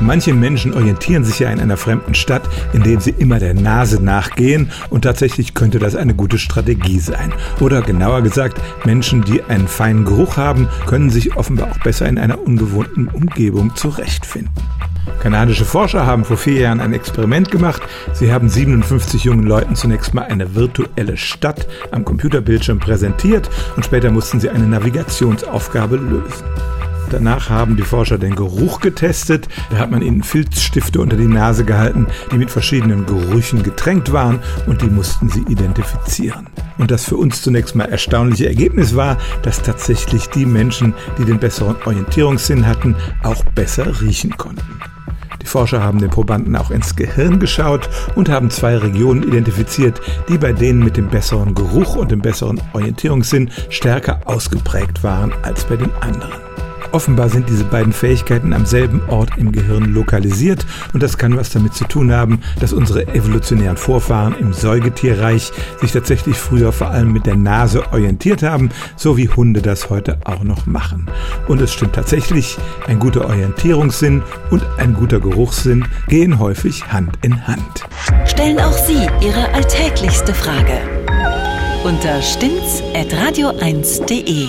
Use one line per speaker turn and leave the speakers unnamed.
Manche Menschen orientieren sich ja in einer fremden Stadt, indem sie immer der Nase nachgehen und tatsächlich könnte das eine gute Strategie sein. Oder genauer gesagt, Menschen, die einen feinen Geruch haben, können sich offenbar auch besser in einer ungewohnten Umgebung zurechtfinden. Kanadische Forscher haben vor vier Jahren ein Experiment gemacht. Sie haben 57 jungen Leuten zunächst mal eine virtuelle Stadt am Computerbildschirm präsentiert und später mussten sie eine Navigationsaufgabe lösen. Danach haben die Forscher den Geruch getestet. Da hat man ihnen Filzstifte unter die Nase gehalten, die mit verschiedenen Gerüchen getränkt waren und die mussten sie identifizieren. Und das für uns zunächst mal erstaunliche Ergebnis war, dass tatsächlich die Menschen, die den besseren Orientierungssinn hatten, auch besser riechen konnten. Die Forscher haben den Probanden auch ins Gehirn geschaut und haben zwei Regionen identifiziert, die bei denen mit dem besseren Geruch und dem besseren Orientierungssinn stärker ausgeprägt waren als bei den anderen. Offenbar sind diese beiden Fähigkeiten am selben Ort im Gehirn lokalisiert und das kann was damit zu tun haben, dass unsere evolutionären Vorfahren im Säugetierreich sich tatsächlich früher vor allem mit der Nase orientiert haben, so wie Hunde das heute auch noch machen. Und es stimmt tatsächlich, ein guter Orientierungssinn und ein guter Geruchssinn gehen häufig Hand in Hand.
Stellen auch Sie Ihre alltäglichste Frage unter stimmtz.radio1.de.